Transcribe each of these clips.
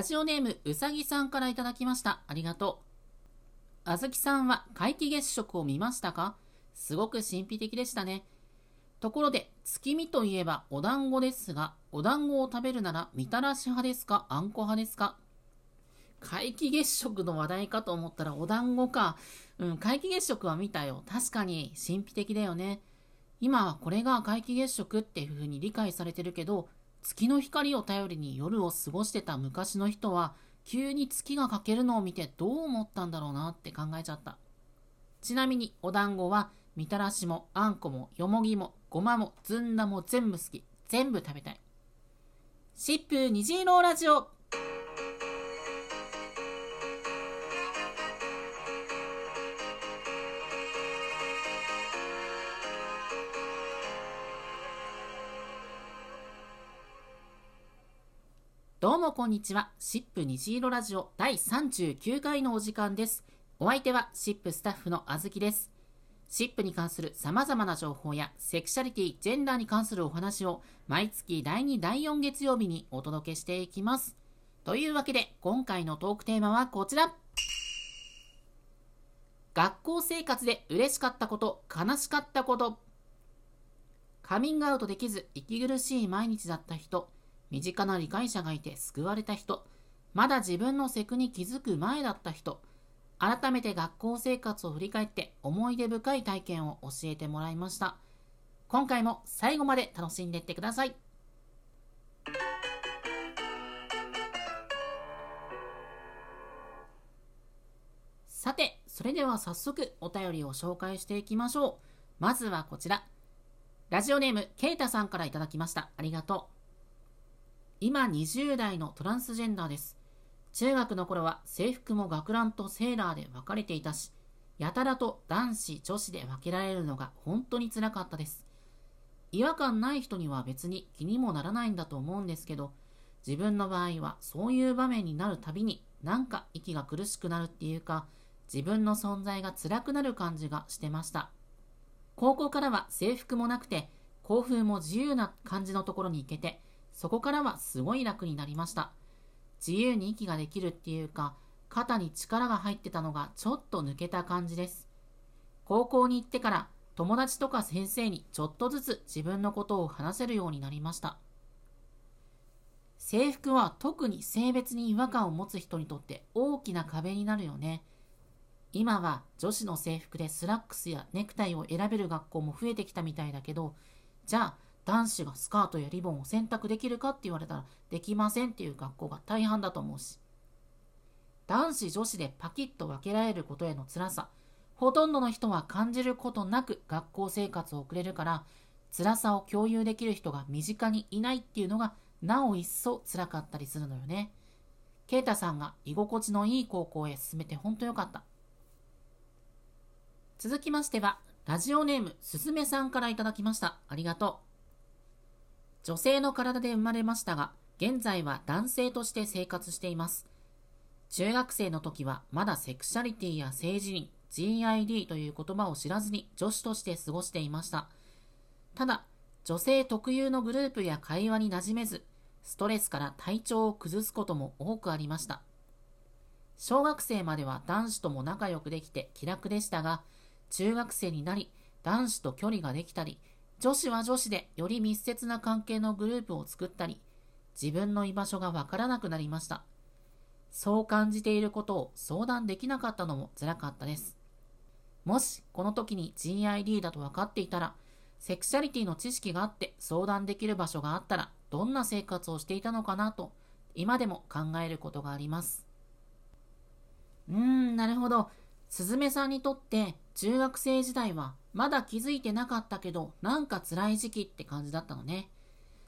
ラジオネームうさぎさんからいただきました。ありがとう。あずきさんは皆既月食を見ましたか？すごく神秘的でしたね。ところで、月見といえばお団子ですが、お団子を食べるならみたらし派ですか？あんこ派ですか？皆既月食の話題かと思ったらお団子か。うん、皆既月食は見たよ。確かに神秘的だよね。今はこれが皆既月食っていう風に理解されてるけど、月の光を頼りに夜を過ごしてた昔の人は、急に月が欠けるのを見てどう思ったんだろうなって考えちゃった。ちなみにお団子は、みたらしもあんこもよもぎもごまもずんだも全部好き。全部食べたい。疾風虹色ラジオうもこんにちは。シップ虹色ラジオ第39回のお時間です。お相手はシップスタッフのあずきです。シップに関する様々な情報やセクシャリティ、ジェンダーに関するお話を毎月第2、第4月曜日にお届けしていきます。というわけで今回のトークテーマはこちら。学校生活で嬉しかったこと、悲しかったこと。カミングアウトできず息苦しい毎日だった人、身近な理解者がいて救われた人、まだ自分のセクに気づく前だった人、改めて学校生活を振り返って思い出深い体験を教えてもらいました。今回も最後まで楽しんでいってください。さて、それでは早速お便りを紹介していきましょう。まずはこちら。ラジオネーム、ケイタさんからいただきました。ありがとう。今20代のトランスジェンダーです。中学の頃は制服も学ランとセーラーで分かれていたし、やたらと男子、女子で分けられるのが本当につらかったです。違和感ない人には別に気にもならないんだと思うんですけど、自分の場合はそういう場面になるたびになんか息が苦しくなるっていうか、自分の存在が辛くなる感じがしてました。高校からは制服もなくて、校風も自由な感じのところに行けて、そこからはすごい楽になりました。自由に息ができるっていうか、肩に力が入ってたのがちょっと抜けた感じです。高校に行ってから友達とか先生にちょっとずつ自分のことを話せるようになりました。制服は特に性別に違和感を持つ人にとって大きな壁になるよね。今は女子の制服でスラックスやネクタイを選べる学校も増えてきたみたいだけど、じゃあ男子がスカートやリボンを選択できるかって言われたらできませんっていう学校が大半だと思うし男子女子でパキッと分けられることへの辛さほとんどの人は感じることなく学校生活を送れるから辛さを共有できる人が身近にいないっていうのがなお一層辛かったりするのよね。ケイタさんが居心地のいい高校へ進めて本当よかった。続きましては、ラジオネームすずめさんからいただきました。ありがとう。女性の体で生まれましたが、現在は男性として生活しています。中学生の時はまだセクシャリティや性自認、GID という言葉を知らずに女子として過ごしていました。ただ、女性特有のグループや会話に馴染めず、ストレスから体調を崩すことも多くありました。小学生までは男子とも仲良くできて気楽でしたが、中学生になり男子と距離ができたり、女子は女子でより密接な関係のグループを作ったり、自分の居場所がわからなくなりました。そう感じていることを相談できなかったのも辛かったです。もしこの時に GID だと分かっていたら、セクシャリティの知識があって相談できる場所があったら、どんな生活をしていたのかなと、今でも考えることがあります。うーん、なるほど。すずめさんにとって中学生時代はまだ気づいてなかったけどなんか辛い時期って感じだったのね。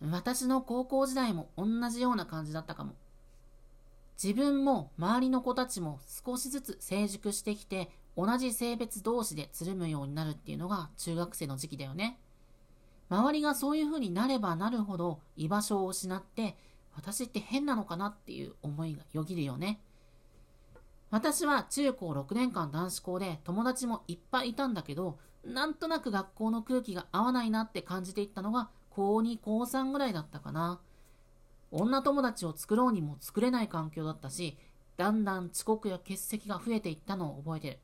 私の高校時代も同じような感じだったかも。自分も周りの子たちも少しずつ成熟してきて同じ性別同士でつるむようになるっていうのが中学生の時期だよね。周りがそういう風になればなるほど居場所を失って私って変なのかなっていう思いがよぎるよね。私は中高6年間男子校で友達もいっぱいいたんだけど、なんとなく学校の空気が合わないなって感じていったのが高2、高3ぐらいだったかな。女友達を作ろうにも作れない環境だったし、だんだん遅刻や欠席が増えていったのを覚えてる。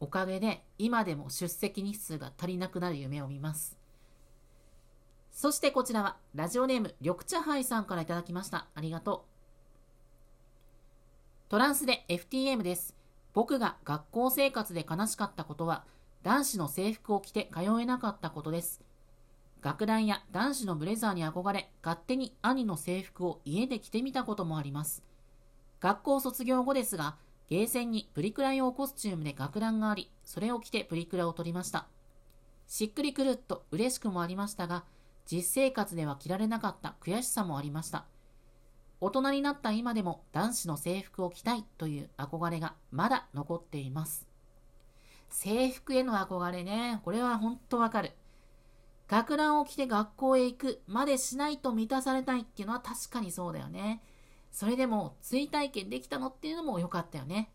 おかげで今でも出席日数が足りなくなる夢を見ます。そしてこちらはラジオネーム緑茶杯さんからいただきました。ありがとう。トランスで FTM です。僕が学校生活で悲しかったことは男子の制服を着て通えなかったことです。学ランや男子のブレザーに憧れ、勝手に兄の制服を家で着てみたこともあります。学校卒業後ですが、ゲーセンにプリクラ用コスチュームで学ランがあり、それを着てプリクラを撮りました。しっくりくるっと嬉しくもありましたが、実生活では着られなかった悔しさもありました。大人になった今でも男子の制服を着たいという憧れがまだ残っています。制服への憧れね、これは本当わかる。学ランを着て学校へ行くまでしないと満たされたいっていうのは確かにそうだよね。それでも追体験できたのっていうのも良かったよね。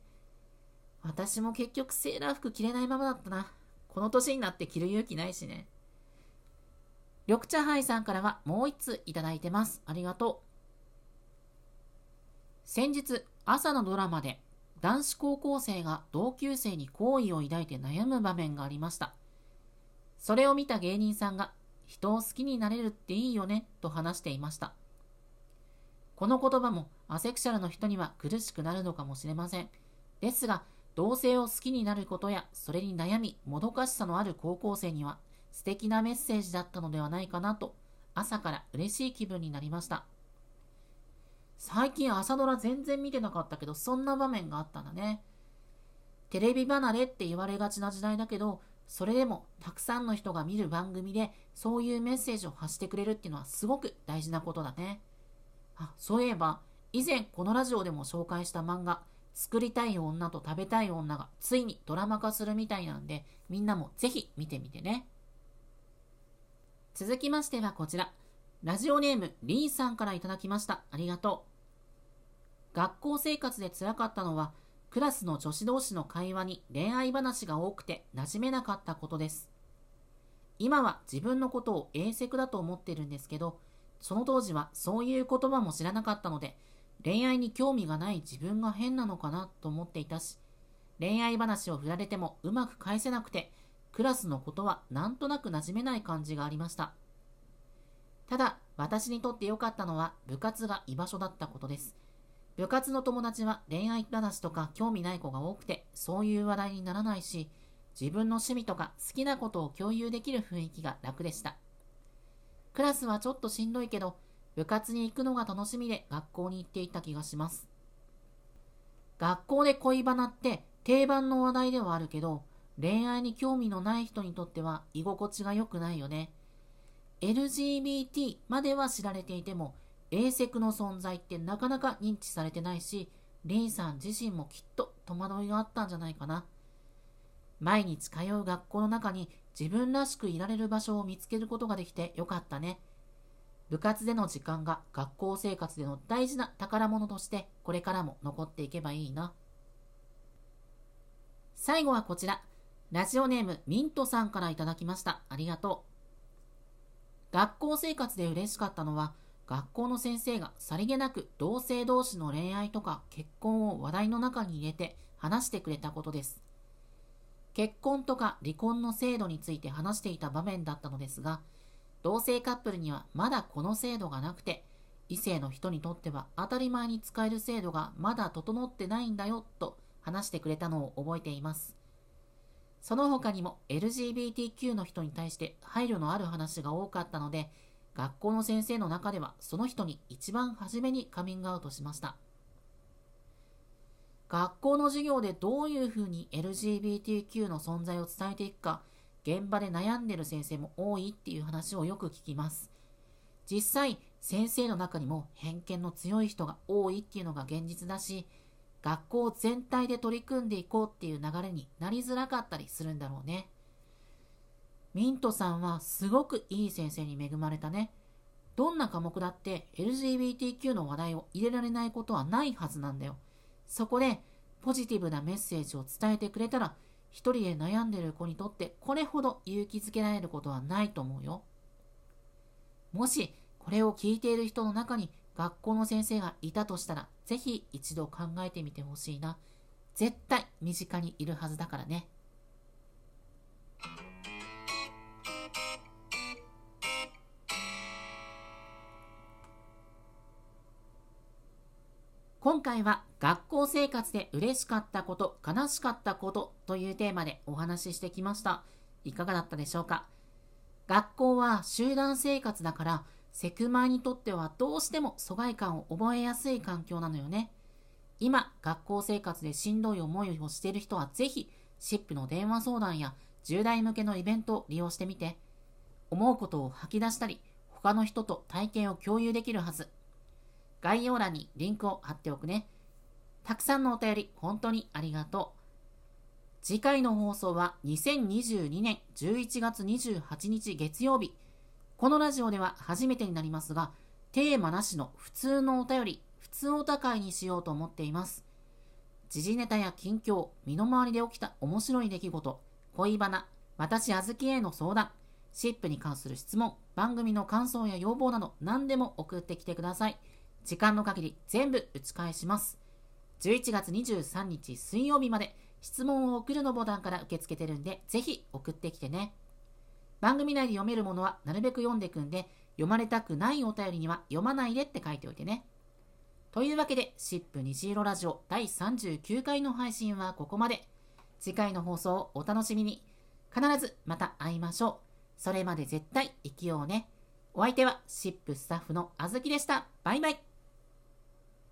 私も結局セーラー服着れないままだったな。この年になって着る勇気ないしね。緑茶杯さんからはもう一ついただいてます。ありがとう。先日、朝のドラマで男子高校生が同級生に好意を抱いて悩む場面がありました。それを見た芸人さんが、人を好きになれるっていいよね、と話していました。この言葉もアセクシャルの人には苦しくなるのかもしれません。ですが、同性を好きになることや、それに悩み、もどかしさのある高校生には、素敵なメッセージだったのではないかなと、朝から嬉しい気分になりました。最近朝ドラ全然見てなかったけど、そんな場面があったんだね。テレビ離れって言われがちな時代だけど、それでもたくさんの人が見る番組でそういうメッセージを発してくれるっていうのはすごく大事なことだね。あ、そういえば、以前このラジオでも紹介した漫画、作りたい女と食べたい女がついにドラマ化するみたいなんで、みんなもぜひ見てみてね。続きましてはこちら。ラジオネームリーさんからいただきました。ありがとう。学校生活で辛かったのは、クラスの女子同士の会話に恋愛話が多くて馴染めなかったことです。今は自分のことを英セクだと思ってるんですけど、その当時はそういう言葉も知らなかったので、恋愛に興味がない自分が変なのかなと思っていたし、恋愛話を振られてもうまく返せなくて、クラスのことはなんとなく馴染めない感じがありました。ただ、私にとって良かったのは部活が居場所だったことです。部活の友達は恋愛話とか興味ない子が多くて、そういう話題にならないし、自分の趣味とか好きなことを共有できる雰囲気が楽でした。クラスはちょっとしんどいけど、部活に行くのが楽しみで学校に行っていた気がします。学校で恋バナって定番の話題ではあるけど、恋愛に興味のない人にとっては居心地が良くないよね。LGBT までは知られていても、英セクの存在ってなかなか認知されてないし、リンさん自身もきっと戸惑いがあったんじゃないかな。毎日通う学校の中に自分らしくいられる場所を見つけることができてよかったね。部活での時間が学校生活での大事な宝物としてこれからも残っていけばいいな。最後はこちら。ラジオネームミントさんからいただきました。ありがとう。学校生活で嬉しかったのは、学校の先生がさりげなく同性同士の恋愛とか結婚を話題の中に入れて話してくれたことです。結婚とか離婚の制度について話していた場面だったのですが、同性カップルにはまだこの制度がなくて、異性の人にとっては当たり前に使える制度がまだ整ってないんだよと話してくれたのを覚えています。その他にも LGBTQ の人に対して配慮のある話が多かったので、学校の先生の中ではその人に一番初めにカミングアウトしました。学校の授業でどういうふうに LGBTQ の存在を伝えていくか、現場で悩んでる先生も多いっていう話をよく聞きます。実際、先生の中にも偏見の強い人が多いっていうのが現実だし、学校全体で取り組んでいこうっていう流れになりづらかったりするんだろうね。ミントさんはすごくいい先生に恵まれたね。どんな科目だって LGBTQ の話題を入れられないことはないはずなんだよ。そこでポジティブなメッセージを伝えてくれたら、一人で悩んでる子にとってこれほど勇気づけられることはないと思うよ。もしこれを聞いている人の中に学校の先生がいたとしたら、ぜひ一度考えてみてほしいな。絶対身近にいるはずだからね。今回は学校生活で嬉しかったこと、悲しかったことというテーマでお話ししてきました。いかがだったでしょうか？学校は集団生活だから、セクマイにとってはどうしても疎外感を覚えやすい環境なのよね。今、学校生活でしんどい思いをしている人はぜひ、シップの電話相談や10代向けのイベントを利用してみて、思うことを吐き出したり、他の人と体験を共有できるはず。概要欄にリンクを貼っておくね。たくさんのお便り、本当にありがとう。次回の放送は2022年11月28日月曜日。このラジオでは初めてになりますが、テーマなしの普通のお便り、普通お高いにしようと思っています。時事ネタや近況、身の回りで起きた面白い出来事、恋バナ、私あずきへの相談、シップに関する質問、番組の感想や要望など何でも送ってきてください。時間の限り全部打ち返します。11月23日水曜日まで質問を送るのボタンから受け付けてるんで、ぜひ送ってきてね。番組内で読めるものはなるべく読んでいくんで、読まれたくないお便りには読まないでって書いておいてね。というわけで、シップ虹色ラジオ第39回の配信はここまで。次回の放送をお楽しみに。必ずまた会いましょう。それまで絶対生きようね。お相手はシップスタッフのあずきでした。バイバイ。